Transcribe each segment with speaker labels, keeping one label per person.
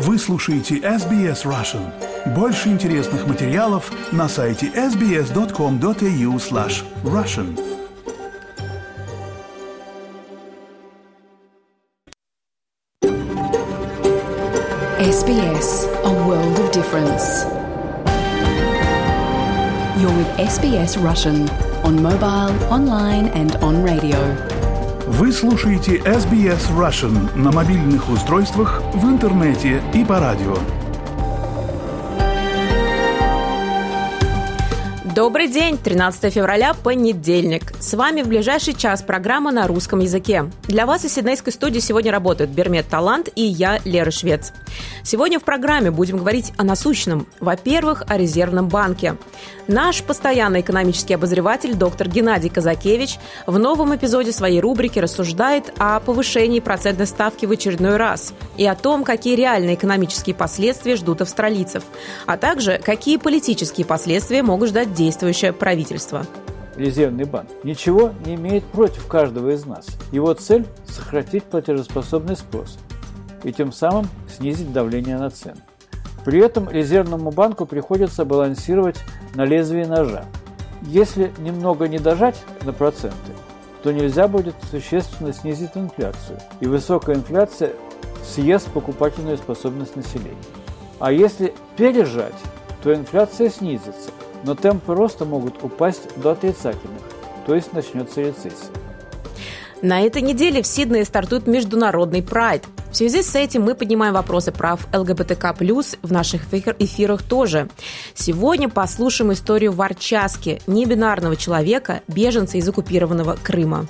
Speaker 1: Вы слушаете SBS Russian. Больше интересных материалов на сайте sbs.com.au slash russian.
Speaker 2: SBS, a world of difference. You're with SBS Russian on mobile, online and on radio.
Speaker 1: Вы слушаете SBS Russian на мобильных устройствах, в интернете и по радио.
Speaker 3: Добрый день, 13 февраля, понедельник. С вами в ближайший час программа на русском языке. Для вас из Сиднейской студии сегодня работают Бермет Талант и я, Лера Швец. Сегодня в программе будем говорить о насущном. Во-первых, о резервном банке. Наш постоянный экономический обозреватель доктор Геннадий Казакевич в новом эпизоде своей рубрики рассуждает о повышении процентной ставки в очередной раз и о том, какие реальные экономические последствия ждут австралийцев, а также какие политические последствия могут ждать действующее правительство.
Speaker 4: Резервный банк ничего не имеет против каждого из нас. Его цель – сократить платежеспособный спрос и тем самым снизить давление на цены. При этом резервному банку приходится балансировать на лезвии ножа. Если немного не дожать на проценты, то нельзя будет существенно снизить инфляцию, и высокая инфляция съест покупательную способность населения. А если пережать, то инфляция снизится, но темпы роста могут упасть до отрицательных, то есть начнется рецессия.
Speaker 3: На этой неделе в Сиднее стартует международный прайд. В связи с этим мы поднимаем вопросы прав ЛГБТК+, в наших эфирах тоже. Сегодня послушаем историю Варчаски, небинарного человека, беженца из оккупированного Крыма.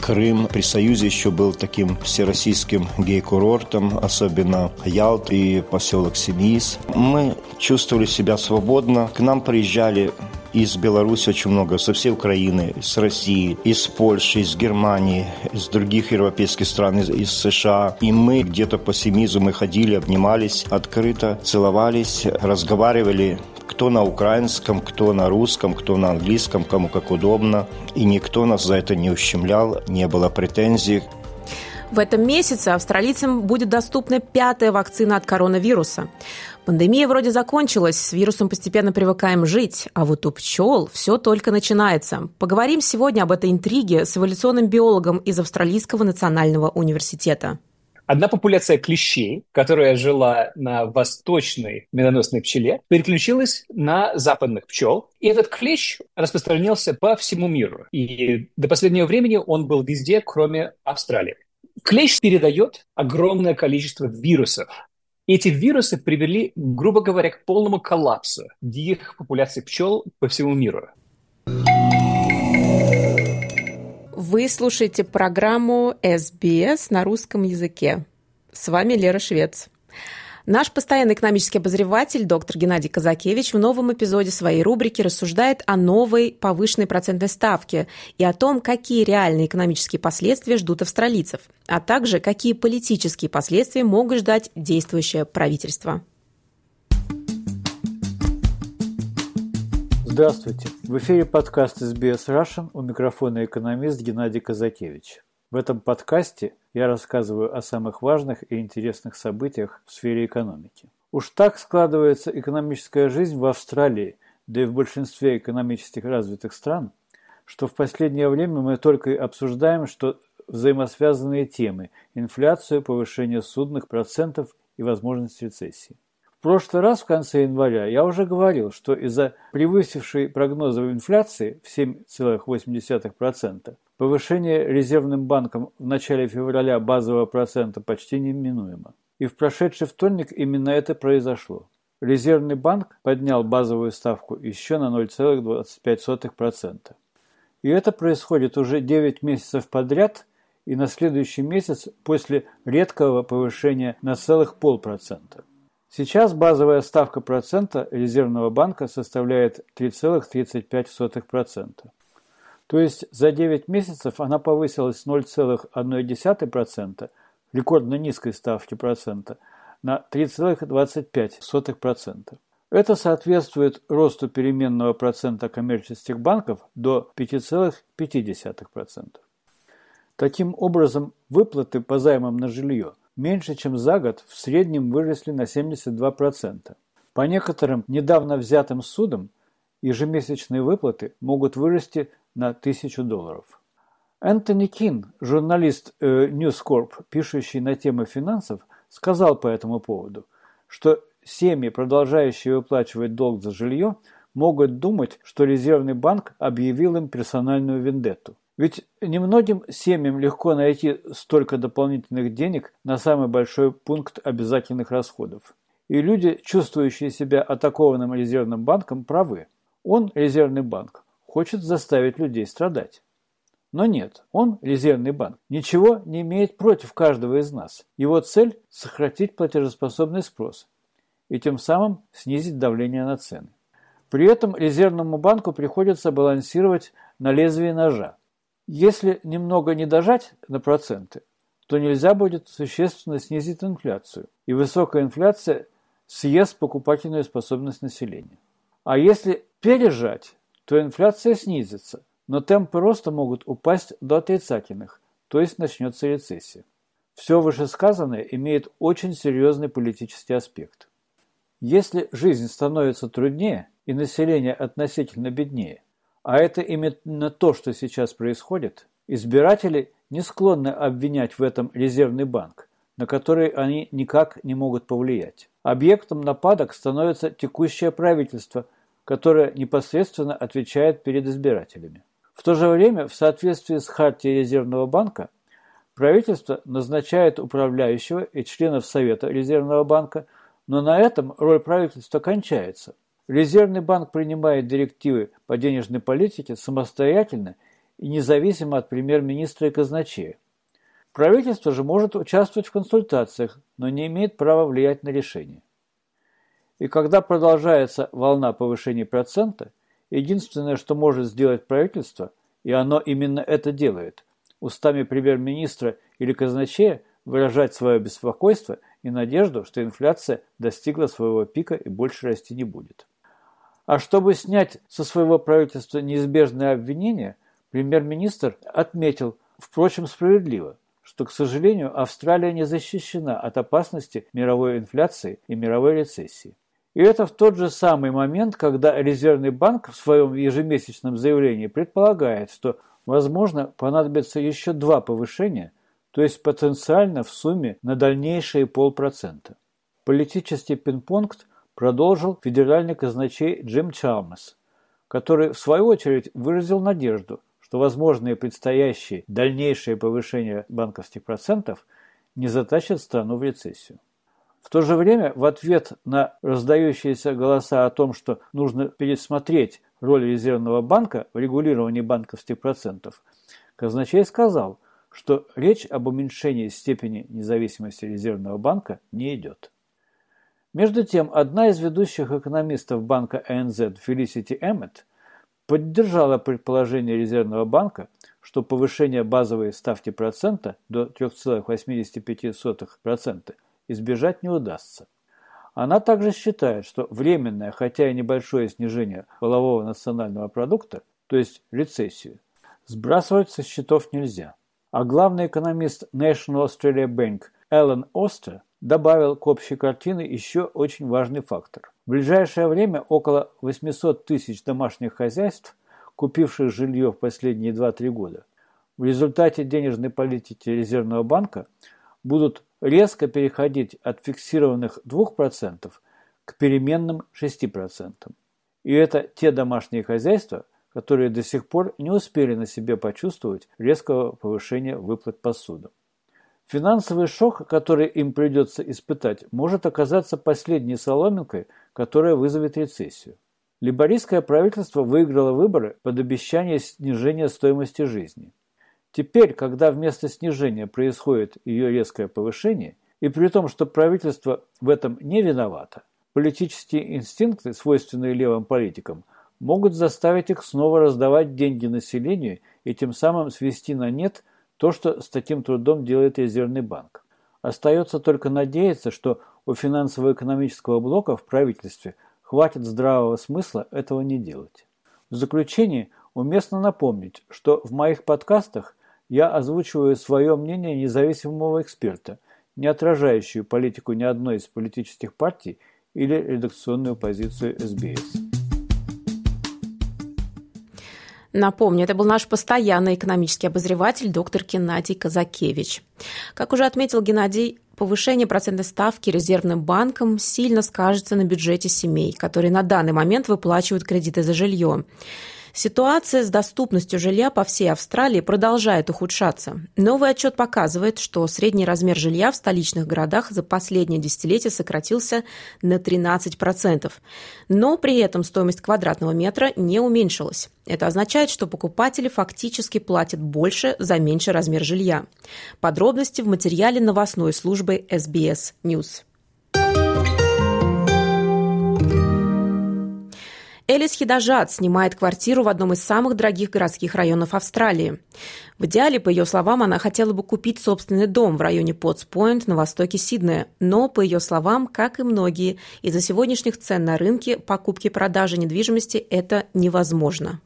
Speaker 5: Крым при Союзе еще был таким всероссийским гей-курортом, особенно Ялт и поселок Семис. Мы чувствовали себя свободно. К нам приезжали из Беларуси очень много, со всей Украины, с России, из Польши, из Германии, из других европейских стран, из, из США. И мы где-то по семизу мы ходили, обнимались открыто, целовались, разговаривали кто на украинском, кто на русском, кто на английском, кому как удобно. И никто нас за это не ущемлял, не было претензий.
Speaker 3: В этом месяце австралийцам будет доступна пятая вакцина от коронавируса. Пандемия вроде закончилась, с вирусом постепенно привыкаем жить, а вот у пчел все только начинается. Поговорим сегодня об этой интриге с эволюционным биологом из Австралийского национального университета.
Speaker 6: Одна популяция клещей, которая жила на восточной медоносной пчеле, переключилась на западных пчел. И этот клещ распространился по всему миру. И до последнего времени он был везде, кроме Австралии. Клещ передает огромное количество вирусов. Эти вирусы привели, грубо говоря, к полному коллапсу диких популяций пчел по всему миру.
Speaker 3: Вы слушаете программу SBS на русском языке. С вами Лера Швец. Наш постоянный экономический обозреватель, доктор Геннадий Казакевич, в новом эпизоде своей рубрики рассуждает о новой повышенной процентной ставке и о том, какие реальные экономические последствия ждут австралийцев, а также какие политические последствия могут ждать действующее правительство.
Speaker 4: Здравствуйте! В эфире подкаст SBS Russian у микрофона экономист Геннадий Казакевич. В этом подкасте я рассказываю о самых важных и интересных событиях в сфере экономики. Уж так складывается экономическая жизнь в Австралии, да и в большинстве экономически развитых стран, что в последнее время мы только и обсуждаем, что взаимосвязанные темы – инфляцию, повышение судных процентов и возможность рецессии. В прошлый раз в конце января я уже говорил, что из-за превысившей прогнозы инфляции в 7,8% повышение резервным банком в начале февраля базового процента почти неминуемо. И в прошедший вторник именно это произошло. Резервный банк поднял базовую ставку еще на 0,25%. И это происходит уже 9 месяцев подряд и на следующий месяц после редкого повышения на целых полпроцента. Сейчас базовая ставка процента резервного банка составляет 3,35%. То есть за 9 месяцев она повысилась с 0,1% рекордно низкой ставки процента на 3,25%. Это соответствует росту переменного процента коммерческих банков до 5,5%. Таким образом, выплаты по займам на жилье меньше чем за год в среднем выросли на 72%. По некоторым недавно взятым судам ежемесячные выплаты могут вырасти на тысячу долларов. Энтони Кин, журналист э, News Corp, пишущий на темы финансов, сказал по этому поводу, что семьи, продолжающие выплачивать долг за жилье, могут думать, что Резервный банк объявил им персональную вендетту. Ведь немногим семьям легко найти столько дополнительных денег на самый большой пункт обязательных расходов. И люди, чувствующие себя атакованным резервным банком, правы. Он, резервный банк, хочет заставить людей страдать. Но нет, он, резервный банк, ничего не имеет против каждого из нас. Его цель – сократить платежеспособный спрос и тем самым снизить давление на цены. При этом резервному банку приходится балансировать на лезвии ножа. Если немного не дожать на проценты, то нельзя будет существенно снизить инфляцию, и высокая инфляция съест покупательную способность населения. А если пережать, то инфляция снизится, но темпы роста могут упасть до отрицательных, то есть начнется рецессия. Все вышесказанное имеет очень серьезный политический аспект. Если жизнь становится труднее и население относительно беднее, а это именно то, что сейчас происходит, избиратели не склонны обвинять в этом резервный банк, на который они никак не могут повлиять. Объектом нападок становится текущее правительство, которое непосредственно отвечает перед избирателями. В то же время, в соответствии с Хартией Резервного банка, правительство назначает управляющего и членов Совета Резервного банка, но на этом роль правительства кончается. Резервный банк принимает директивы по денежной политике самостоятельно и независимо от премьер-министра и казначея. Правительство же может участвовать в консультациях, но не имеет права влиять на решения. И когда продолжается волна повышения процента, Единственное, что может сделать правительство, и оно именно это делает, устами премьер-министра или казначея выражать свое беспокойство и надежду, что инфляция достигла своего пика и больше расти не будет. А чтобы снять со своего правительства неизбежное обвинение, премьер-министр отметил, впрочем, справедливо, что, к сожалению, Австралия не защищена от опасности мировой инфляции и мировой рецессии. И это в тот же самый момент, когда Резервный банк в своем ежемесячном заявлении предполагает, что, возможно, понадобится еще два повышения, то есть потенциально в сумме на дальнейшие полпроцента. Политический пинг-понг продолжил федеральный казначей Джим Чалмас, который, в свою очередь, выразил надежду, что возможные предстоящие дальнейшие повышения банковских процентов не затащат страну в рецессию. В то же время, в ответ на раздающиеся голоса о том, что нужно пересмотреть роль резервного банка в регулировании банковских процентов, казначей сказал, что речь об уменьшении степени независимости резервного банка не идет. Между тем, одна из ведущих экономистов банка АНЗ Фелисити Эммет поддержала предположение резервного банка, что повышение базовой ставки процента до 3,85% избежать не удастся. Она также считает, что временное, хотя и небольшое снижение волового национального продукта, то есть рецессию, сбрасывать со счетов нельзя. А главный экономист National Australia Bank Эллен Остер добавил к общей картине еще очень важный фактор. В ближайшее время около 800 тысяч домашних хозяйств, купивших жилье в последние 2-3 года, в результате денежной политики Резервного банка будут резко переходить от фиксированных 2% к переменным 6%. И это те домашние хозяйства, которые до сих пор не успели на себе почувствовать резкого повышения выплат по судам. Финансовый шок, который им придется испытать, может оказаться последней соломинкой, которая вызовет рецессию. Либористское правительство выиграло выборы под обещание снижения стоимости жизни. Теперь, когда вместо снижения происходит ее резкое повышение, и при том, что правительство в этом не виновато, политические инстинкты, свойственные левым политикам, могут заставить их снова раздавать деньги населению и тем самым свести на нет то, что с таким трудом делает Резервный банк. Остается только надеяться, что у финансово-экономического блока в правительстве хватит здравого смысла этого не делать. В заключение уместно напомнить, что в моих подкастах я озвучиваю свое мнение независимого эксперта, не отражающую политику ни одной из политических партий или редакционную позицию СБС.
Speaker 3: Напомню, это был наш постоянный экономический обозреватель доктор Геннадий Казакевич. Как уже отметил Геннадий, повышение процентной ставки резервным банком сильно скажется на бюджете семей, которые на данный момент выплачивают кредиты за жилье. Ситуация с доступностью жилья по всей Австралии продолжает ухудшаться. Новый отчет показывает, что средний размер жилья в столичных городах за последнее десятилетие сократился на 13%. Но при этом стоимость квадратного метра не уменьшилась. Это означает, что покупатели фактически платят больше за меньший размер жилья. Подробности в материале новостной службы SBS News. Элис Хидажат снимает квартиру в одном из самых дорогих городских районов Австралии. В идеале, по ее словам, она хотела бы купить собственный дом в районе Потс-Пойнт на востоке Сиднея. Но, по ее словам, как и многие, из-за сегодняшних цен на рынке покупки и продажи недвижимости это невозможно.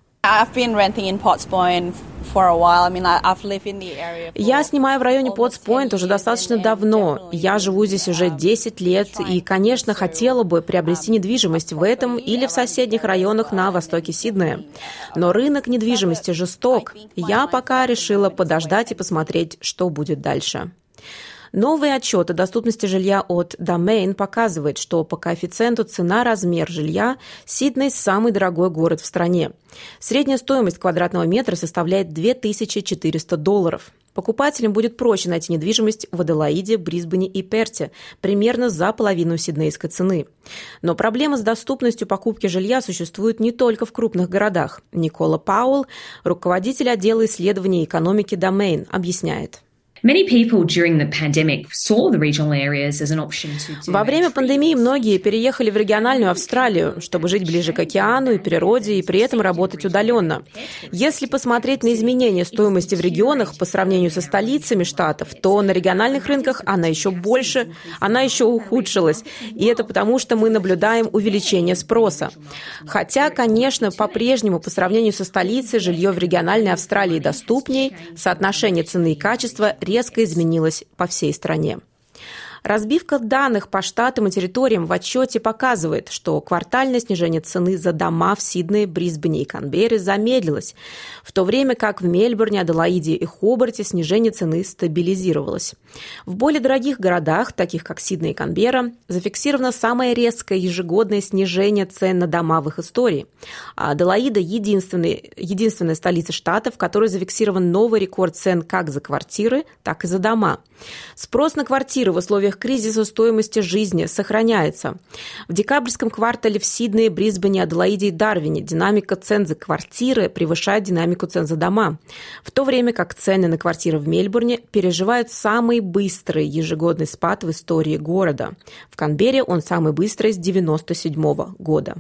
Speaker 3: Я снимаю в районе Потс-Пойнт уже достаточно давно. Я живу здесь уже 10 лет и, конечно, хотела бы приобрести недвижимость в этом или в соседних районах на востоке Сиднея. Но рынок недвижимости жесток. Я пока решила подождать и посмотреть, что будет дальше. Новый отчет о доступности жилья от Domain показывает, что по коэффициенту цена-размер жилья Сидней – самый дорогой город в стране. Средняя стоимость квадратного метра составляет 2400 долларов. Покупателям будет проще найти недвижимость в Аделаиде, Брисбене и Перте, примерно за половину сиднейской цены. Но проблема с доступностью покупки жилья существует не только в крупных городах. Никола Пауэлл, руководитель отдела исследований экономики Domain, объясняет. Во время пандемии многие переехали в региональную Австралию, чтобы жить ближе к океану и природе, и при этом работать удаленно. Если посмотреть на изменения стоимости в регионах по сравнению со столицами штатов, то на региональных рынках она еще больше, она еще ухудшилась. И это потому, что мы наблюдаем увеличение спроса. Хотя, конечно, по-прежнему по сравнению со столицей жилье в региональной Австралии доступнее, соотношение цены и качества резко изменилась по всей стране. Разбивка данных по штатам и территориям в отчете показывает, что квартальное снижение цены за дома в Сиднее, Брисбене и Канберре замедлилось, в то время как в Мельбурне, Аделаиде и Хобарте снижение цены стабилизировалось. В более дорогих городах, таких как Сидней и Канберра, зафиксировано самое резкое ежегодное снижение цен на дома в их истории. А Аделаида – единственная, столица штата, в которой зафиксирован новый рекорд цен как за квартиры, так и за дома. Спрос на квартиры в условиях условиях кризиса стоимости жизни сохраняется. В декабрьском квартале в Сиднее, Брисбене, Аделаиде и Дарвине динамика цен за квартиры превышает динамику цен за дома, в то время как цены на квартиры в Мельбурне переживают самый быстрый ежегодный спад в истории города. В Канберре он самый быстрый с 1997 года.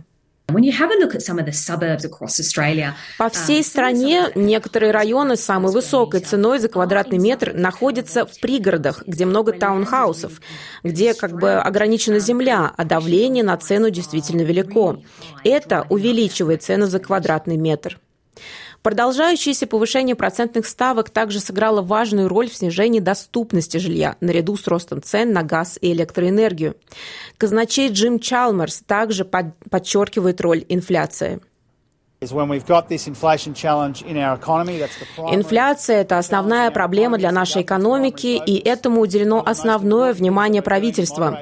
Speaker 3: По всей стране некоторые районы с самой высокой ценой за квадратный метр находятся в пригородах, где много таунхаусов, где как бы ограничена земля, а давление на цену действительно велико. Это увеличивает цену за квадратный метр. Продолжающееся повышение процентных ставок также сыграло важную роль в снижении доступности жилья наряду с ростом цен на газ и электроэнергию. Казначей Джим Чалмерс также подчеркивает роль инфляции. Инфляция – это основная проблема для нашей экономики, и этому уделено основное внимание правительства.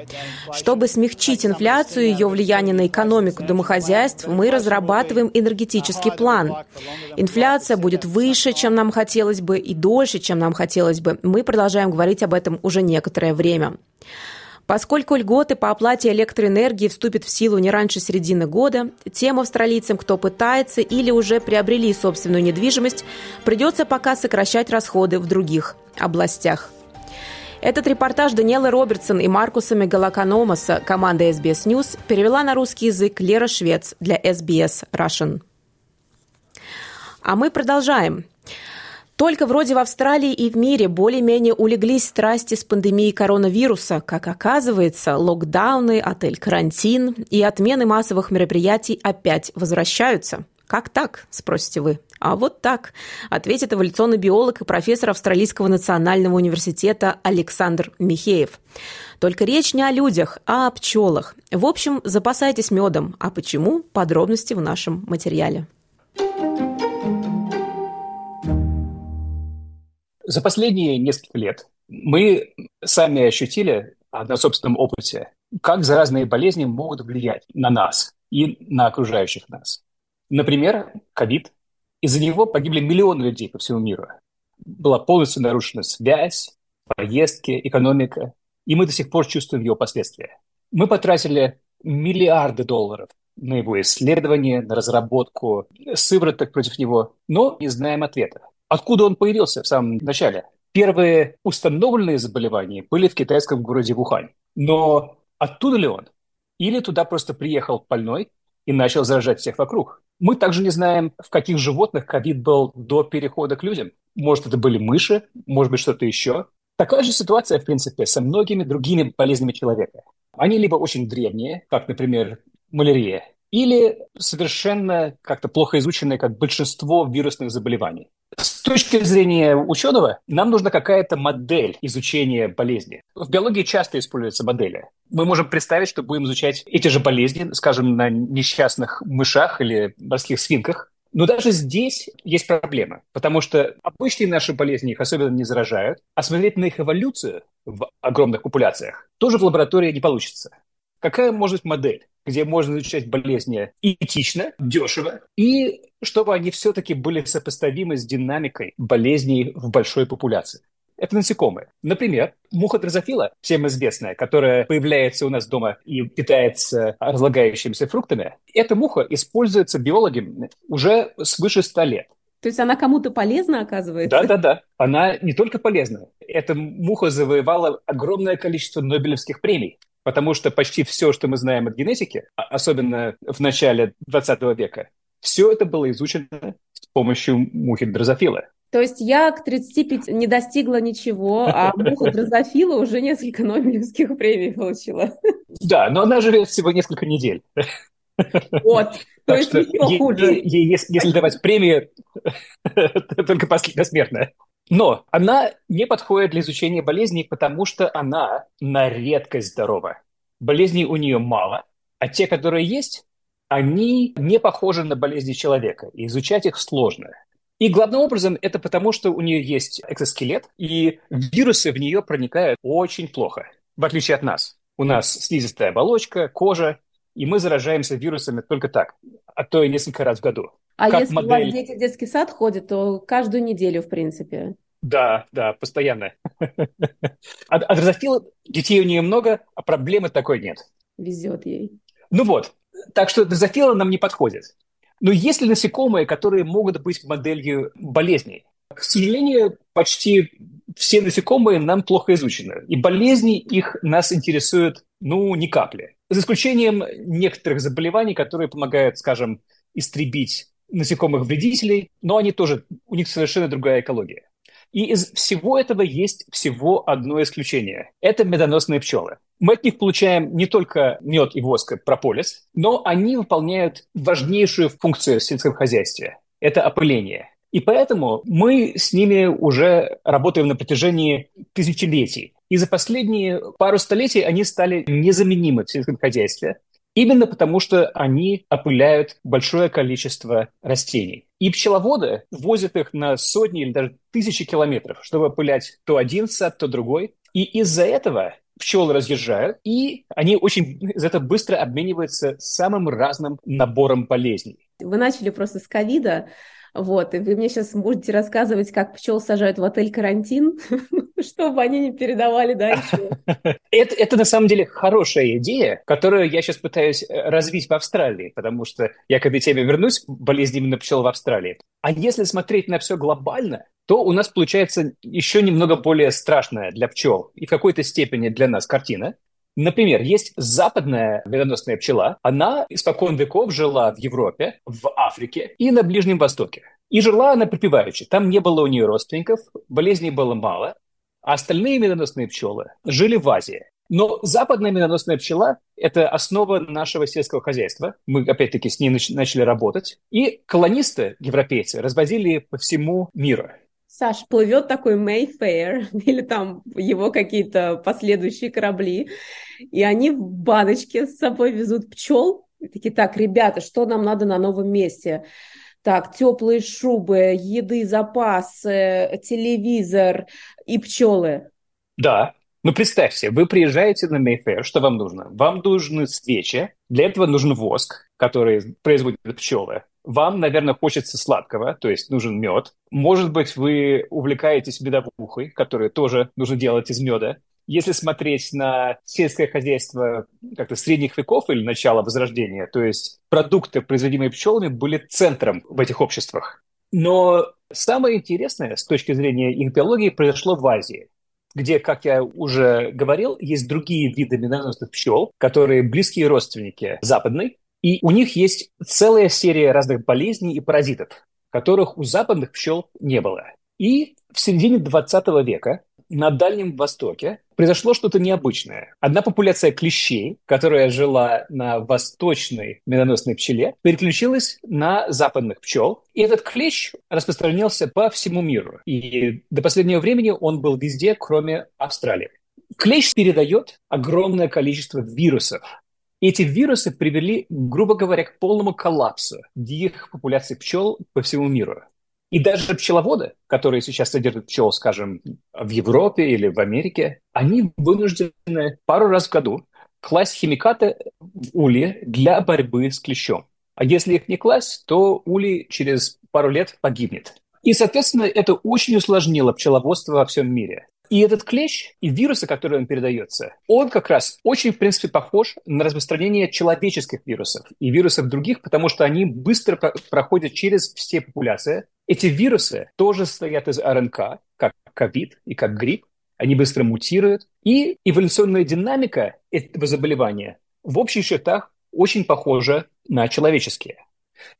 Speaker 3: Чтобы смягчить инфляцию и ее влияние на экономику домохозяйств, мы разрабатываем энергетический план. Инфляция будет выше, чем нам хотелось бы, и дольше, чем нам хотелось бы. Мы продолжаем говорить об этом уже некоторое время. Поскольку льготы по оплате электроэнергии вступят в силу не раньше середины года, тем австралийцам, кто пытается или уже приобрели собственную недвижимость, придется пока сокращать расходы в других областях. Этот репортаж Даниэлы Робертсон и Маркуса Мегалаканомаса команда SBS News перевела на русский язык Лера Швец для SBS Russian. А мы продолжаем. Только вроде в Австралии и в мире более-менее улеглись страсти с пандемией коронавируса. Как оказывается, локдауны, отель-карантин и отмены массовых мероприятий опять возвращаются. Как так, спросите вы? А вот так, ответит эволюционный биолог и профессор Австралийского национального университета Александр Михеев. Только речь не о людях, а о пчелах. В общем, запасайтесь медом. А почему? Подробности в нашем материале.
Speaker 6: За последние несколько лет мы сами ощутили на собственном опыте, как заразные болезни могут влиять на нас и на окружающих нас. Например, ковид. Из-за него погибли миллионы людей по всему миру. Была полностью нарушена связь, поездки, экономика, и мы до сих пор чувствуем его последствия. Мы потратили миллиарды долларов на его исследование, на разработку сывороток против него, но не знаем ответа. Откуда он появился в самом начале? Первые установленные заболевания были в китайском городе Вухань. Но оттуда ли он? Или туда просто приехал больной и начал заражать всех вокруг? Мы также не знаем, в каких животных ковид был до перехода к людям. Может, это были мыши, может быть, что-то еще. Такая же ситуация, в принципе, со многими другими болезнями человека. Они либо очень древние, как, например, малярия, или совершенно как-то плохо изученные, как большинство вирусных заболеваний. С точки зрения ученого, нам нужна какая-то модель изучения болезни. В биологии часто используются модели. Мы можем представить, что будем изучать эти же болезни, скажем, на несчастных мышах или морских свинках. Но даже здесь есть проблема, потому что обычные наши болезни их особенно не заражают, а смотреть на их эволюцию в огромных популяциях тоже в лаборатории не получится. Какая может быть модель? где можно изучать болезни этично, дешево, и чтобы они все-таки были сопоставимы с динамикой болезней в большой популяции. Это насекомые. Например, муха дрозофила, всем известная, которая появляется у нас дома и питается разлагающимися фруктами, эта муха используется биологами уже свыше 100 лет.
Speaker 3: То есть она кому-то полезна, оказывается?
Speaker 6: Да-да-да. Она не только полезна. Эта муха завоевала огромное количество Нобелевских премий потому что почти все, что мы знаем от генетики, а особенно в начале 20 века, все это было изучено с помощью мухи дрозофила.
Speaker 3: То есть я к 35 не достигла ничего, а муха дрозофила уже несколько Нобелевских премий получила.
Speaker 6: Да, но она живет всего несколько недель.
Speaker 3: Вот, то есть еще хуже.
Speaker 6: Если давать премию, только последняя смертная. Но она не подходит для изучения болезней, потому что она на редкость здорова. Болезней у нее мало, а те, которые есть, они не похожи на болезни человека, и изучать их сложно. И главным образом это потому, что у нее есть экзоскелет, и вирусы в нее проникают очень плохо, в отличие от нас. У нас слизистая оболочка, кожа, и мы заражаемся вирусами только так, а то и несколько раз в году.
Speaker 3: А как если модель... у вас дети в детский сад ходят, то каждую неделю, в принципе.
Speaker 6: Да, да, постоянно. А, а дрозофила, детей у нее много, а проблемы такой нет.
Speaker 3: Везет ей.
Speaker 6: Ну вот, так что дрозофила нам не подходит. Но есть ли насекомые, которые могут быть моделью болезней? К сожалению, почти все насекомые нам плохо изучены. И болезни их нас интересуют, ну, ни капли. За исключением некоторых заболеваний, которые помогают, скажем, истребить насекомых-вредителей, но они тоже, у них совершенно другая экология. И из всего этого есть всего одно исключение. Это медоносные пчелы. Мы от них получаем не только мед и воск, прополис, но они выполняют важнейшую функцию в сельском хозяйстве. Это опыление. И поэтому мы с ними уже работаем на протяжении тысячелетий. И за последние пару столетий они стали незаменимы в сельском хозяйстве. Именно потому, что они опыляют большое количество растений. И пчеловоды возят их на сотни или даже тысячи километров, чтобы опылять то один сад, то другой. И из-за этого пчелы разъезжают, и они очень из этого быстро обмениваются самым разным набором болезней.
Speaker 3: Вы начали просто с ковида, вот, и вы мне сейчас будете рассказывать, как пчел сажают в отель карантин, чтобы они не передавали дальше.
Speaker 6: Это, это на самом деле хорошая идея, которую я сейчас пытаюсь э, развить в Австралии, потому что я к этой теме вернусь, болезнь именно пчел в Австралии. А если смотреть на все глобально, то у нас получается еще немного более страшная для пчел и в какой-то степени для нас картина. Например, есть западная медоносная пчела. Она испокон веков жила в Европе, в Африке и на Ближнем Востоке. И жила она припеваючи. Там не было у нее родственников, болезней было мало, а остальные медоносные пчелы жили в Азии. Но западная медоносная пчела – это основа нашего сельского хозяйства. Мы, опять-таки, с ней начали работать. И колонисты, европейцы, развозили по всему миру.
Speaker 3: Саш, плывет такой Mayfair или там его какие-то последующие корабли, и они в баночке с собой везут пчел. И такие, так, ребята, что нам надо на новом месте? Так, теплые шубы, еды, запасы, телевизор и пчелы.
Speaker 6: Да, ну, представьте, вы приезжаете на Mayfair, что вам нужно? Вам нужны свечи, для этого нужен воск, который производят пчелы. Вам, наверное, хочется сладкого, то есть нужен мед. Может быть, вы увлекаетесь медовухой, которую тоже нужно делать из меда. Если смотреть на сельское хозяйство как-то средних веков или начала Возрождения, то есть продукты, производимые пчелами, были центром в этих обществах. Но самое интересное с точки зрения их биологии произошло в Азии где, как я уже говорил, есть другие виды медоносных пчел, которые близкие родственники западной, и у них есть целая серия разных болезней и паразитов, которых у западных пчел не было. И в середине 20 века на Дальнем Востоке произошло что-то необычное. Одна популяция клещей, которая жила на восточной медоносной пчеле, переключилась на западных пчел. И этот клещ распространился по всему миру. И до последнего времени он был везде, кроме Австралии. Клещ передает огромное количество вирусов. Эти вирусы привели, грубо говоря, к полному коллапсу диких популяций пчел по всему миру. И даже пчеловоды, которые сейчас содержат пчел, скажем, в Европе или в Америке, они вынуждены пару раз в году класть химикаты в ули для борьбы с клещом. А если их не класть, то улей через пару лет погибнет. И, соответственно, это очень усложнило пчеловодство во всем мире. И этот клещ и вирусы, которые он передается, он как раз очень, в принципе, похож на распространение человеческих вирусов и вирусов других, потому что они быстро проходят через все популяции. Эти вирусы тоже состоят из РНК, как ковид и как грипп. Они быстро мутируют. И эволюционная динамика этого заболевания в общих чертах очень похожа на человеческие.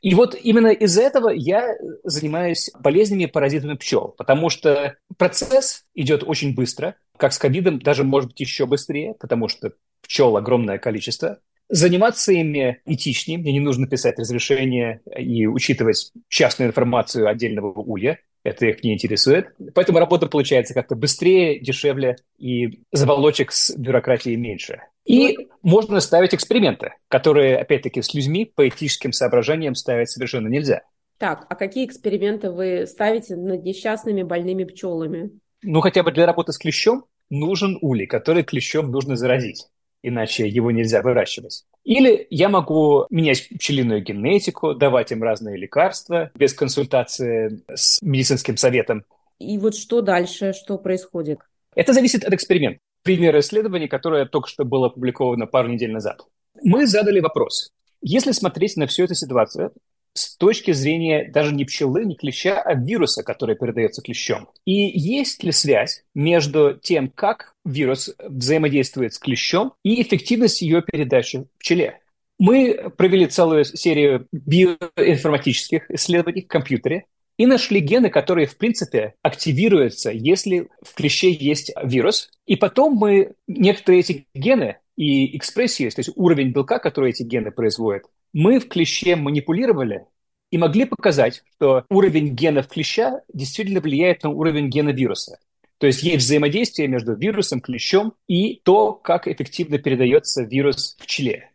Speaker 6: И вот именно из-за этого я занимаюсь болезнями паразитами пчел, потому что процесс идет очень быстро, как с ковидом, даже может быть еще быстрее, потому что пчел огромное количество. Заниматься ими этичнее, мне не нужно писать разрешение и учитывать частную информацию отдельного улья, это их не интересует. Поэтому работа получается как-то быстрее, дешевле и заволочек с бюрократией меньше. И можно ставить эксперименты, которые, опять-таки, с людьми по этическим соображениям ставить совершенно нельзя.
Speaker 3: Так, а какие эксперименты вы ставите над несчастными больными пчелами?
Speaker 6: Ну, хотя бы для работы с клещом нужен улей, который клещом нужно заразить, иначе его нельзя выращивать. Или я могу менять пчелиную генетику, давать им разные лекарства без консультации с медицинским советом.
Speaker 3: И вот что дальше, что происходит?
Speaker 6: Это зависит от эксперимента пример исследования, которое только что было опубликовано пару недель назад. Мы задали вопрос. Если смотреть на всю эту ситуацию с точки зрения даже не пчелы, не клеща, а вируса, который передается клещом, и есть ли связь между тем, как вирус взаимодействует с клещом и эффективностью ее передачи пчеле? Мы провели целую серию биоинформатических исследований в компьютере, и нашли гены, которые, в принципе, активируются, если в клеще есть вирус. И потом мы некоторые эти гены и экспрессию, то есть уровень белка, который эти гены производят, мы в клеще манипулировали и могли показать, что уровень генов клеща действительно влияет на уровень гена вируса. То есть есть взаимодействие между вирусом, клещом и то, как эффективно передается вирус в пчеле.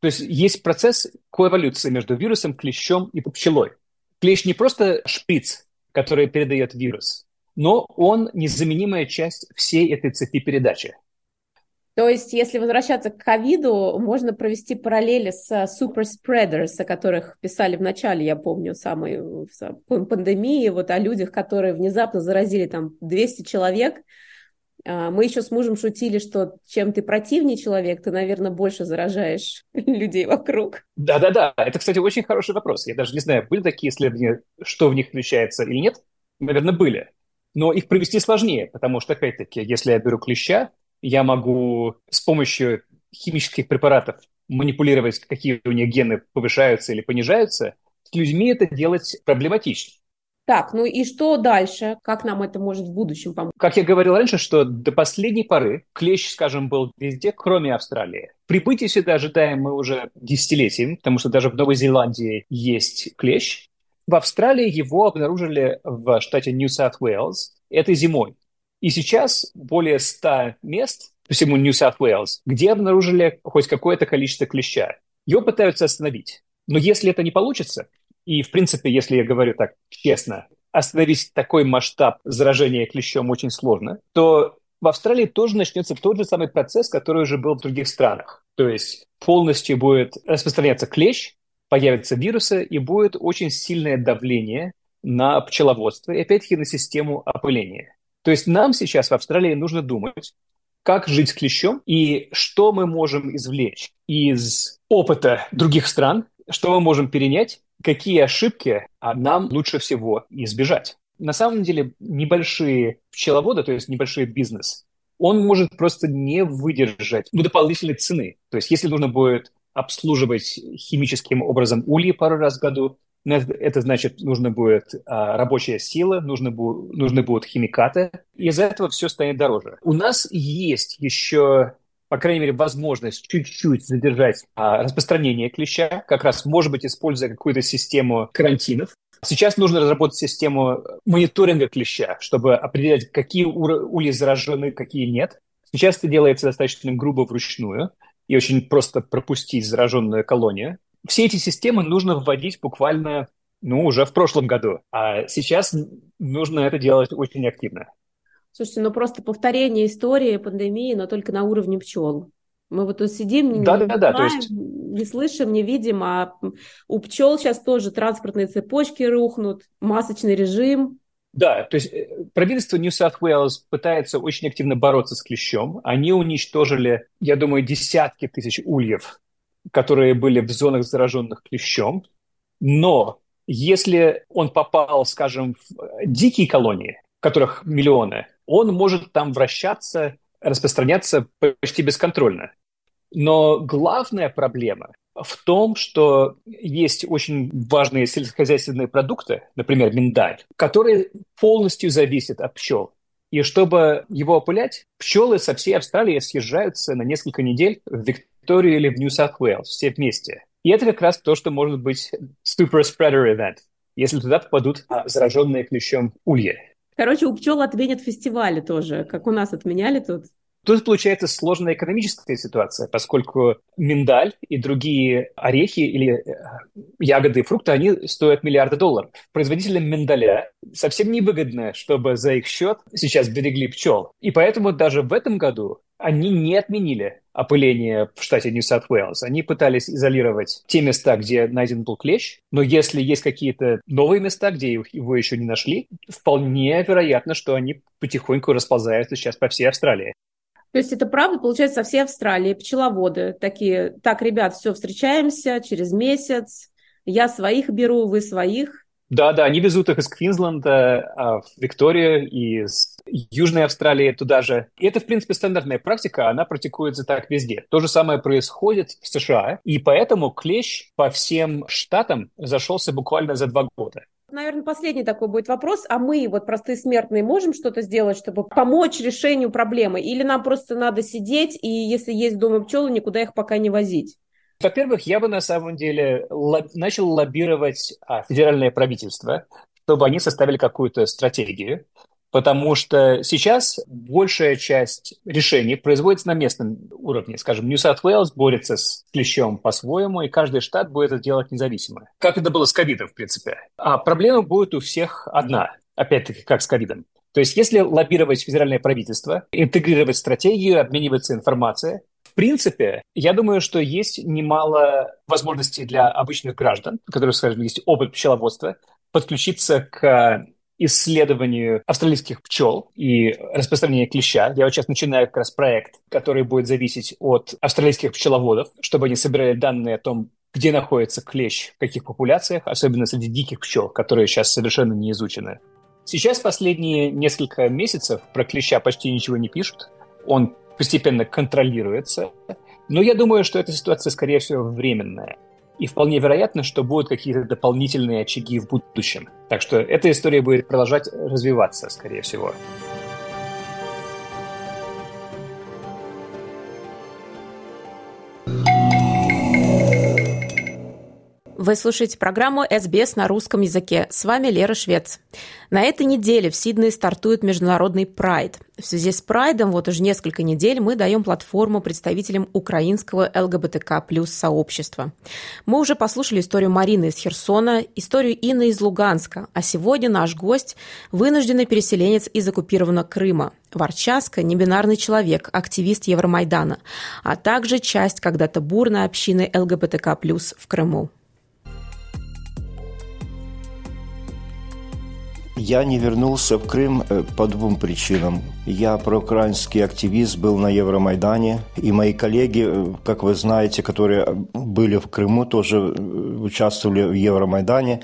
Speaker 6: То есть есть процесс коэволюции между вирусом, клещом и пчелой. Клещ не просто шприц, который передает вирус, но он незаменимая часть всей этой цепи передачи.
Speaker 3: То есть, если возвращаться к ковиду, можно провести параллели с spreaders, о которых писали в начале, я помню, самой пандемии, вот о людях, которые внезапно заразили там 200 человек, мы еще с мужем шутили, что чем ты противнее человек, ты, наверное, больше заражаешь людей вокруг.
Speaker 6: Да-да-да, это, кстати, очень хороший вопрос. Я даже не знаю, были такие исследования, что в них включается или нет. Наверное, были. Но их провести сложнее, потому что, опять-таки, если я беру клеща, я могу с помощью химических препаратов манипулировать, какие у них гены повышаются или понижаются. С людьми это делать проблематично.
Speaker 3: Так, ну и что дальше? Как нам это может в будущем помочь?
Speaker 6: Как я говорил раньше, что до последней поры клещ, скажем, был везде, кроме Австралии. Прибытие сюда ожидаем мы уже десятилетиями, потому что даже в Новой Зеландии есть клещ. В Австралии его обнаружили в штате New South Wales этой зимой. И сейчас более 100 мест по всему New South Wales, где обнаружили хоть какое-то количество клеща. Его пытаются остановить. Но если это не получится, и, в принципе, если я говорю так честно, остановить такой масштаб заражения клещом очень сложно, то в Австралии тоже начнется тот же самый процесс, который уже был в других странах. То есть полностью будет распространяться клещ, появятся вирусы, и будет очень сильное давление на пчеловодство и, опять-таки, на систему опыления. То есть нам сейчас в Австралии нужно думать, как жить с клещом и что мы можем извлечь из опыта других стран, что мы можем перенять, какие ошибки нам лучше всего избежать. На самом деле небольшие пчеловоды, то есть небольшой бизнес, он может просто не выдержать ну, дополнительной цены. То есть если нужно будет обслуживать химическим образом ульи пару раз в году, это значит, нужно будет а, рабочая сила, нужно, бу- нужны будут химикаты, из-за этого все станет дороже. У нас есть еще по крайней мере, возможность чуть-чуть задержать а, распространение клеща, как раз, может быть, используя какую-то систему карантинов. Сейчас нужно разработать систему мониторинга клеща, чтобы определять, какие ульи заражены, какие нет. Сейчас это делается достаточно грубо вручную и очень просто пропустить зараженную колонию все эти системы нужно вводить буквально, ну, уже в прошлом году. А сейчас нужно это делать очень активно.
Speaker 3: Слушайте, ну просто повторение истории пандемии, но только на уровне пчел. Мы вот тут сидим,
Speaker 6: да,
Speaker 3: не,
Speaker 6: да, да,
Speaker 3: знаем,
Speaker 6: есть...
Speaker 3: не слышим, не видим, а у пчел сейчас тоже транспортные цепочки рухнут, масочный режим.
Speaker 6: Да, то есть э, правительство New South Wales пытается очень активно бороться с клещом. Они уничтожили, я думаю, десятки тысяч ульев которые были в зонах, зараженных клещом. Но если он попал, скажем, в дикие колонии, которых миллионы, он может там вращаться, распространяться почти бесконтрольно. Но главная проблема в том, что есть очень важные сельскохозяйственные продукты, например, миндаль, которые полностью зависят от пчел. И чтобы его опылять, пчелы со всей Австралии съезжаются на несколько недель в Викторию или в New South Wales, все вместе. И это как раз то, что может быть super spreader event, если туда попадут зараженные клещом ульи.
Speaker 3: Короче, у пчел отменят фестивали тоже, как у нас отменяли тут.
Speaker 6: Тут получается сложная экономическая ситуация, поскольку миндаль и другие орехи или э, ягоды и фрукты, они стоят миллиарды долларов. Производителям миндаля совсем невыгодно, чтобы за их счет сейчас берегли пчел. И поэтому даже в этом году они не отменили опыление в штате New South Wales. Они пытались изолировать те места, где найден был клещ, но если есть какие-то новые места, где его еще не нашли, вполне вероятно, что они потихоньку расползаются сейчас по всей Австралии.
Speaker 3: То есть это правда, получается, со всей Австралии пчеловоды такие, так, ребят, все, встречаемся через месяц, я своих беру, вы своих,
Speaker 6: да, да, они везут их из Квинсленда а, в Викторию и из Южной Австралии туда же. И это, в принципе, стандартная практика, она практикуется так везде. То же самое происходит в США, и поэтому клещ по всем штатам зашелся буквально за два года.
Speaker 3: Наверное, последний такой будет вопрос. А мы, вот простые смертные, можем что-то сделать, чтобы помочь решению проблемы? Или нам просто надо сидеть, и если есть дома пчелы, никуда их пока не возить?
Speaker 6: Во-первых, я бы на самом деле лоб... начал лоббировать а, федеральное правительство, чтобы они составили какую-то стратегию, потому что сейчас большая часть решений производится на местном уровне. Скажем, New South Wales борется с клещом по-своему, и каждый штат будет это делать независимо. Как это было с ковидом, в принципе. А проблема будет у всех одна, опять-таки, как с ковидом. То есть если лоббировать федеральное правительство, интегрировать стратегию, обмениваться информацией, принципе, я думаю, что есть немало возможностей для обычных граждан, у которых, скажем, есть опыт пчеловодства, подключиться к исследованию австралийских пчел и распространения клеща. Я вот сейчас начинаю как раз проект, который будет зависеть от австралийских пчеловодов, чтобы они собирали данные о том, где находится клещ, в каких популяциях, особенно среди диких пчел, которые сейчас совершенно не изучены. Сейчас последние несколько месяцев про клеща почти ничего не пишут. Он постепенно контролируется. Но я думаю, что эта ситуация, скорее всего, временная. и вполне вероятно, что будут какие-то дополнительные очаги в будущем. Так что эта история будет продолжать развиваться, скорее всего.
Speaker 3: Вы слушаете программу «СБС на русском языке». С вами Лера Швец. На этой неделе в Сиднее стартует международный прайд. В связи с прайдом вот уже несколько недель мы даем платформу представителям украинского ЛГБТК плюс сообщества. Мы уже послушали историю Марины из Херсона, историю Инны из Луганска, а сегодня наш гость – вынужденный переселенец из оккупированного Крыма, Ворчаска – небинарный человек, активист Евромайдана, а также часть когда-то бурной общины ЛГБТК плюс в Крыму.
Speaker 5: Я не вернулся в Крым э, по двум причинам. Я проукраинский активист, был на Евромайдане, и мои коллеги, э, как вы знаете, которые были в Крыму, тоже э, участвовали в Евромайдане.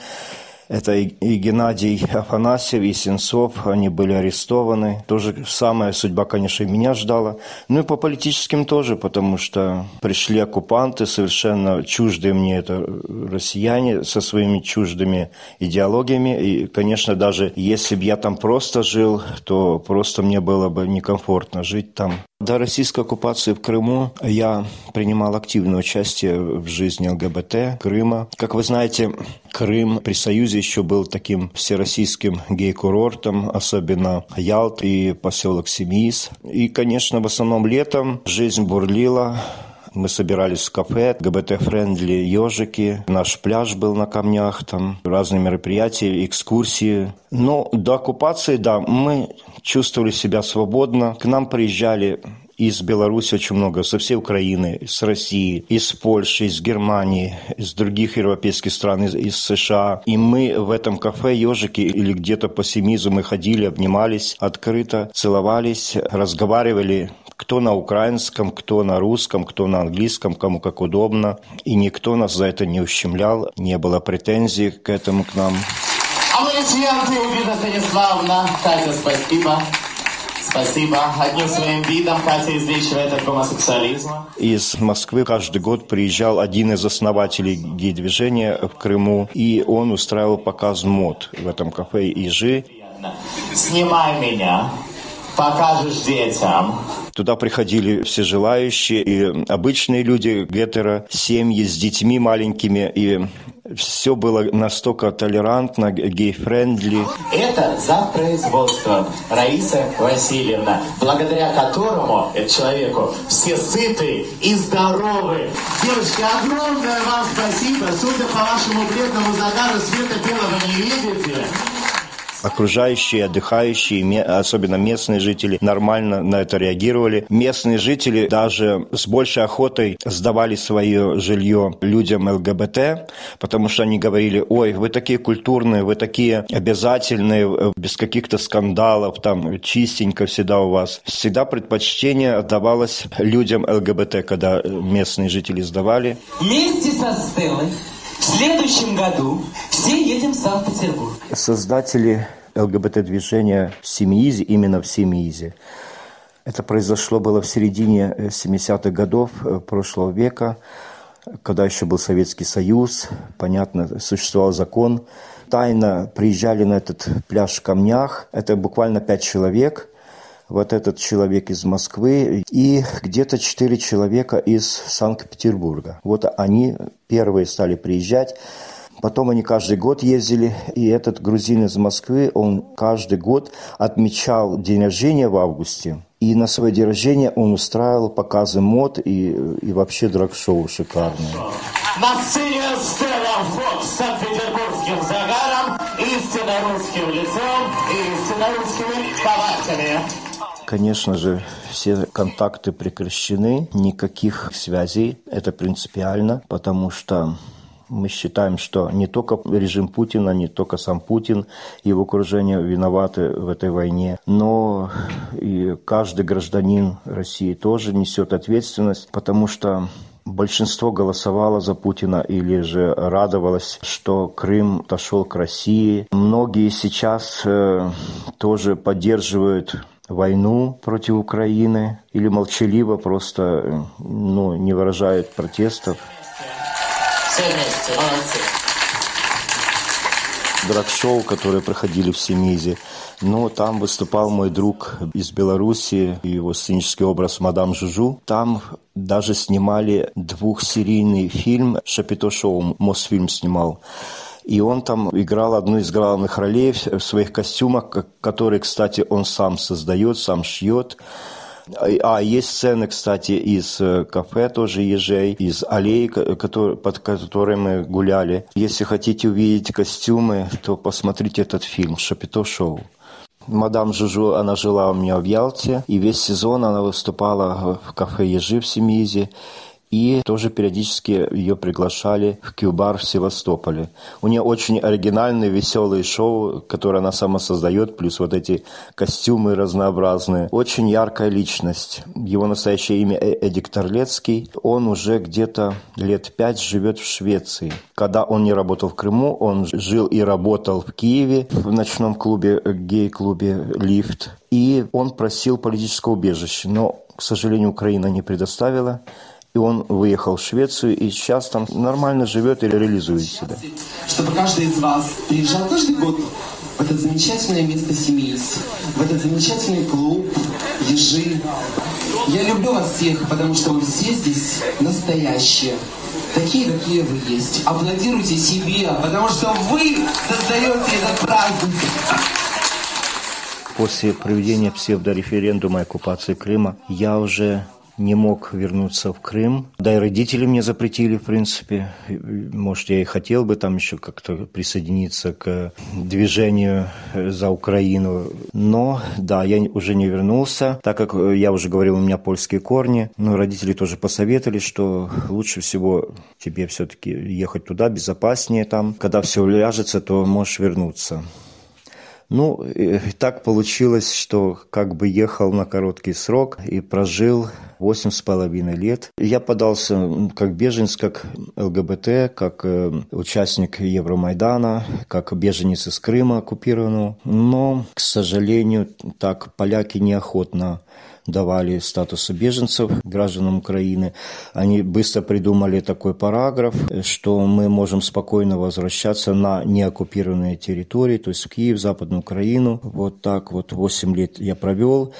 Speaker 5: Это и Геннадий Афанасьев, и Сенцов, они были арестованы. Тоже самая судьба, конечно, и меня ждала. Ну и по политическим тоже, потому что пришли оккупанты, совершенно чуждые мне это россияне со своими чуждыми идеологиями. И, конечно, даже если бы я там просто жил, то просто мне было бы некомфортно жить там. До российской оккупации в Крыму я принимал активное участие в жизни ЛГБТ Крыма. Как вы знаете, Крым при Союзе еще был таким всероссийским гей-курортом, особенно Ялт и поселок Семиис. И, конечно, в основном летом жизнь бурлила, мы собирались в кафе, ЛГБТ- friendly ежики, наш пляж был на камнях, там разные мероприятия, экскурсии. Но до оккупации, да, мы чувствовали себя свободно. К нам приезжали из Беларуси очень много, со всей Украины, с России, из Польши, из Германии, из других европейских стран, из, из США. И мы в этом кафе «Ежики» или где-то по Симеизу мы ходили, обнимались открыто, целовались, разговаривали кто на украинском, кто на русском, кто на английском, кому как удобно. И никто нас за это не ущемлял, не было претензий к этому к нам.
Speaker 7: А мы Убида Станиславна. Катя, спасибо. Спасибо. Одним своим видом Катя излечивает от гомосексуализма.
Speaker 5: Из Москвы каждый год приезжал один из основателей гей-движения в Крыму, и он устраивал показ мод в этом кафе «Ижи».
Speaker 7: Снимай меня, покажешь детям.
Speaker 5: Туда приходили все желающие, и обычные люди, гетеро, семьи с детьми маленькими, и все было настолько толерантно, gay-friendly.
Speaker 7: Это за производством Раиса Васильевна, благодаря которому, этому человеку, все сыты и здоровы. Девочки, огромное вам спасибо. Судя по вашему бледному загару, света белого не видите
Speaker 5: окружающие, отдыхающие, особенно местные жители, нормально на это реагировали. Местные жители даже с большей охотой сдавали свое жилье людям ЛГБТ, потому что они говорили, ой, вы такие культурные, вы такие обязательные, без каких-то скандалов, там чистенько всегда у вас. Всегда предпочтение отдавалось людям ЛГБТ, когда местные жители сдавали.
Speaker 7: Вместе со Стеллой следующем году все едем в Санкт-Петербург.
Speaker 5: Создатели ЛГБТ-движения в Семиизе, именно в Семиизе. Это произошло было в середине 70-х э, годов э, прошлого века, когда еще был Советский Союз, понятно, существовал закон. Тайно приезжали на этот пляж в камнях, это буквально пять человек, вот этот человек из Москвы и где-то четыре человека из Санкт-Петербурга. Вот они первые стали приезжать. Потом они каждый год ездили, и этот грузин из Москвы, он каждый год отмечал день рождения в августе. И на свой день рождения он устраивал показы мод и, и вообще драг-шоу шикарное.
Speaker 7: На сцене Стелла Фокс с санкт-петербургским загаром, истинно русским лицом и истинно русскими повадками.
Speaker 5: Конечно же, все контакты прекращены, никаких связей. Это принципиально, потому что мы считаем, что не только режим Путина, не только сам Путин и его окружение виноваты в этой войне, но и каждый гражданин России тоже несет ответственность, потому что Большинство голосовало за Путина или же радовалось, что Крым отошел к России. Многие сейчас э, тоже поддерживают войну против Украины или молчаливо просто ну, не выражают протестов. Драг-шоу, которые проходили в Семизе. Но там выступал мой друг из Беларуси, его сценический образ «Мадам Жужу». Там даже снимали двухсерийный фильм «Шапито шоу», Мосфильм снимал. И он там играл одну из главных ролей в своих костюмах, которые, кстати, он сам создает, сам шьет. А есть сцены, кстати, из э, кафе тоже ежей, из аллей, под которой мы гуляли. Если хотите увидеть костюмы, то посмотрите этот фильм «Шапито шоу». Мадам Жужу, она жила у меня в Ялте, и весь сезон она выступала в кафе «Ежи» в Семизе. И тоже периодически ее приглашали в Кьюбар в Севастополе. У нее очень оригинальные, веселые шоу, которые она сама создает, плюс вот эти костюмы разнообразные. Очень яркая личность. Его настоящее имя э-, Эдик Торлецкий. Он уже где-то лет пять живет в Швеции. Когда он не работал в Крыму, он жил и работал в Киеве в ночном клубе, э, гей-клубе «Лифт». И он просил политического убежища, но, к сожалению, Украина не предоставила. И он выехал в Швецию и сейчас там нормально живет и реализует себя.
Speaker 8: Чтобы каждый из вас приезжал каждый год в это замечательное место Семейс, в этот замечательный клуб Ежи. Я люблю вас всех, потому что вы все здесь настоящие. Такие, какие вы есть. Аплодируйте себе, потому что вы создаете этот праздник.
Speaker 5: После проведения псевдореферендума и оккупации Крыма я уже не мог вернуться в Крым. Да и родители мне запретили, в принципе. Может, я и хотел бы там еще как-то присоединиться к движению за Украину. Но, да, я уже не вернулся, так как я уже говорил, у меня польские корни. Но родители тоже посоветовали, что лучше всего тебе все-таки ехать туда, безопаснее там. Когда все ляжется, то можешь вернуться. Ну, и так получилось, что как бы ехал на короткий срок и прожил восемь с половиной лет. Я подался как беженец, как ЛГБТ, как э, участник Евромайдана, как беженец из Крыма оккупированного. Но, к сожалению, так поляки неохотно давали статус беженцев гражданам Украины. Они быстро придумали такой параграф, что мы можем спокойно возвращаться на неоккупированные территории, то есть в Киев, Западную Украину. Вот так вот 8 лет я провел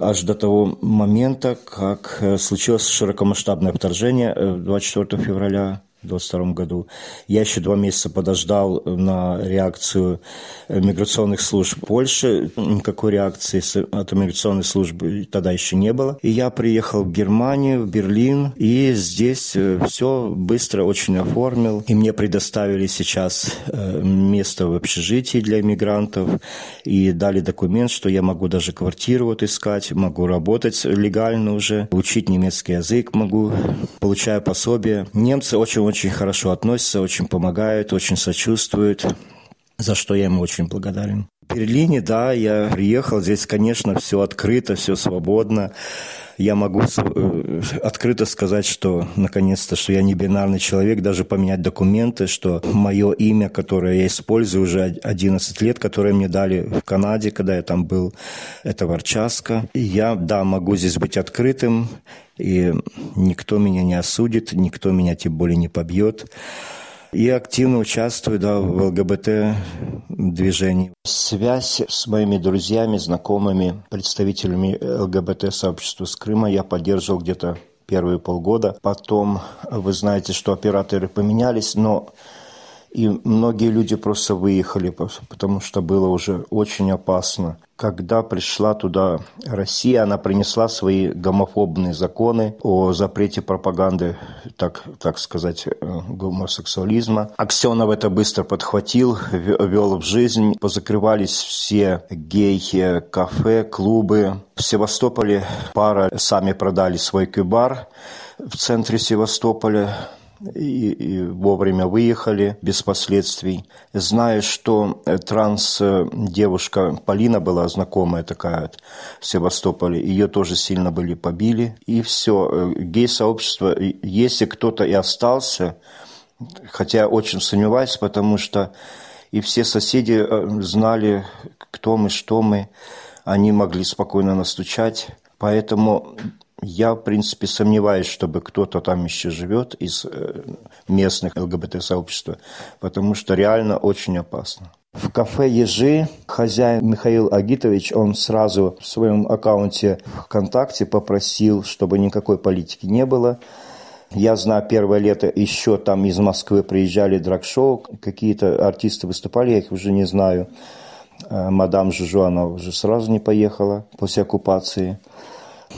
Speaker 5: аж до того момента, как случилось широкомасштабное вторжение 24 э, февраля 2022 году. Я еще два месяца подождал на реакцию миграционных служб Польши. Никакой реакции от миграционной службы тогда еще не было. И я приехал в Германию, в Берлин, и здесь э, все быстро очень оформил. И мне предоставили сейчас э, место в общежитии для иммигрантов и дали документ, что я могу даже квартиру вот искать, могу работать легально уже, учить немецкий язык могу, получаю пособие. Немцы очень очень хорошо относятся, очень помогают, очень сочувствуют, за что я ему очень благодарен. В Берлине, да, я приехал, здесь, конечно, все открыто, все свободно. Я могу э, открыто сказать, что, наконец-то, что я не бинарный человек, даже поменять документы, что мое имя, которое я использую уже 11 лет, которое мне дали в Канаде, когда я там был, это Варчаска. Я, да, могу здесь быть открытым, и никто меня не осудит, никто меня тем более не побьет. И активно участвую да, в ЛГБТ-движении. Связь с моими друзьями, знакомыми, представителями ЛГБТ-сообщества с Крыма я поддерживал где-то первые полгода. Потом, вы знаете, что операторы поменялись, но и многие люди просто выехали, потому что было уже очень опасно. Когда пришла туда Россия, она принесла свои гомофобные законы о запрете пропаганды, так, так сказать, э, гомосексуализма. Аксенов это быстро подхватил, вел в жизнь. Позакрывались все гей-кафе, клубы. В Севастополе пара сами продали свой кюбар в центре Севастополя и, и вовремя выехали без последствий. Зная, что э, транс-девушка Полина была знакомая такая в Севастополе, ее тоже сильно были побили. И все, э, гей-сообщество, если кто-то и остался, хотя очень сомневаюсь, потому что и все соседи э, знали, кто мы, что мы, они могли спокойно настучать. Поэтому Я, в принципе, сомневаюсь, чтобы кто-то там еще живет из э, местных ЛГБТ-сообщества, потому что реально очень опасно. В кафе «Ежи» хозяин Михаил Агитович, он сразу в своем аккаунте ВКонтакте попросил, чтобы никакой политики не было. Я знаю, первое лето еще там из Москвы приезжали драг-шоу, какие-то артисты выступали, я их уже не знаю. Э, мадам Жужу, она уже сразу не поехала после оккупации.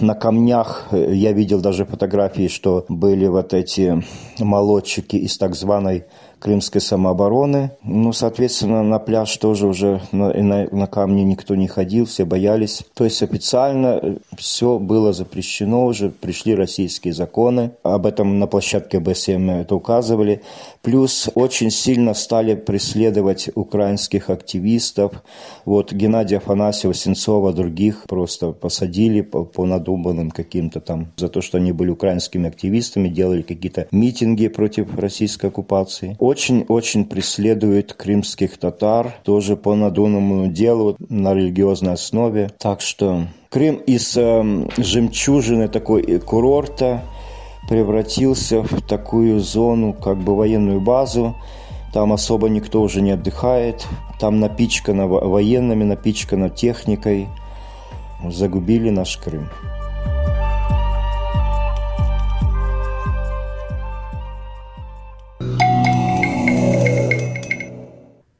Speaker 5: На камнях э, я видел даже фотографии, что были вот эти молодчики из так званой крымской самообороны. Ну, соответственно, на пляж тоже уже на, на, на камни никто не ходил, все боялись. То есть официально э, все было запрещено уже, пришли российские законы. Об этом на площадке БСМ это указывали. Плюс очень сильно стали преследовать украинских активистов. Вот Геннадия Афанасьева, Сенцова, других просто посадили по, по надуманным каким-то там за то, что они были украинскими активистами, делали какие-то митинги против российской оккупации очень-очень преследует крымских татар, тоже по надуманному делу на религиозной основе. Так что Крым из э, жемчужины такой курорта превратился в такую зону, как бы военную базу. Там особо никто уже не отдыхает. Там напичкано военными, напичкано техникой. Загубили наш Крым.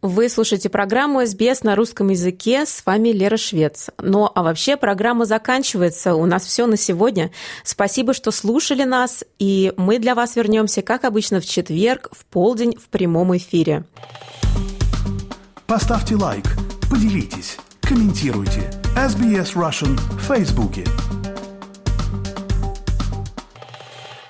Speaker 3: Вы слушаете программу «СБС на русском языке». С вами Лера Швец. Ну, а вообще программа заканчивается. У нас все на сегодня. Спасибо, что слушали нас. И мы для вас вернемся, как обычно, в четверг, в полдень, в прямом эфире.
Speaker 1: Поставьте лайк, поделитесь, комментируйте. SBS Russian в Фейсбуке.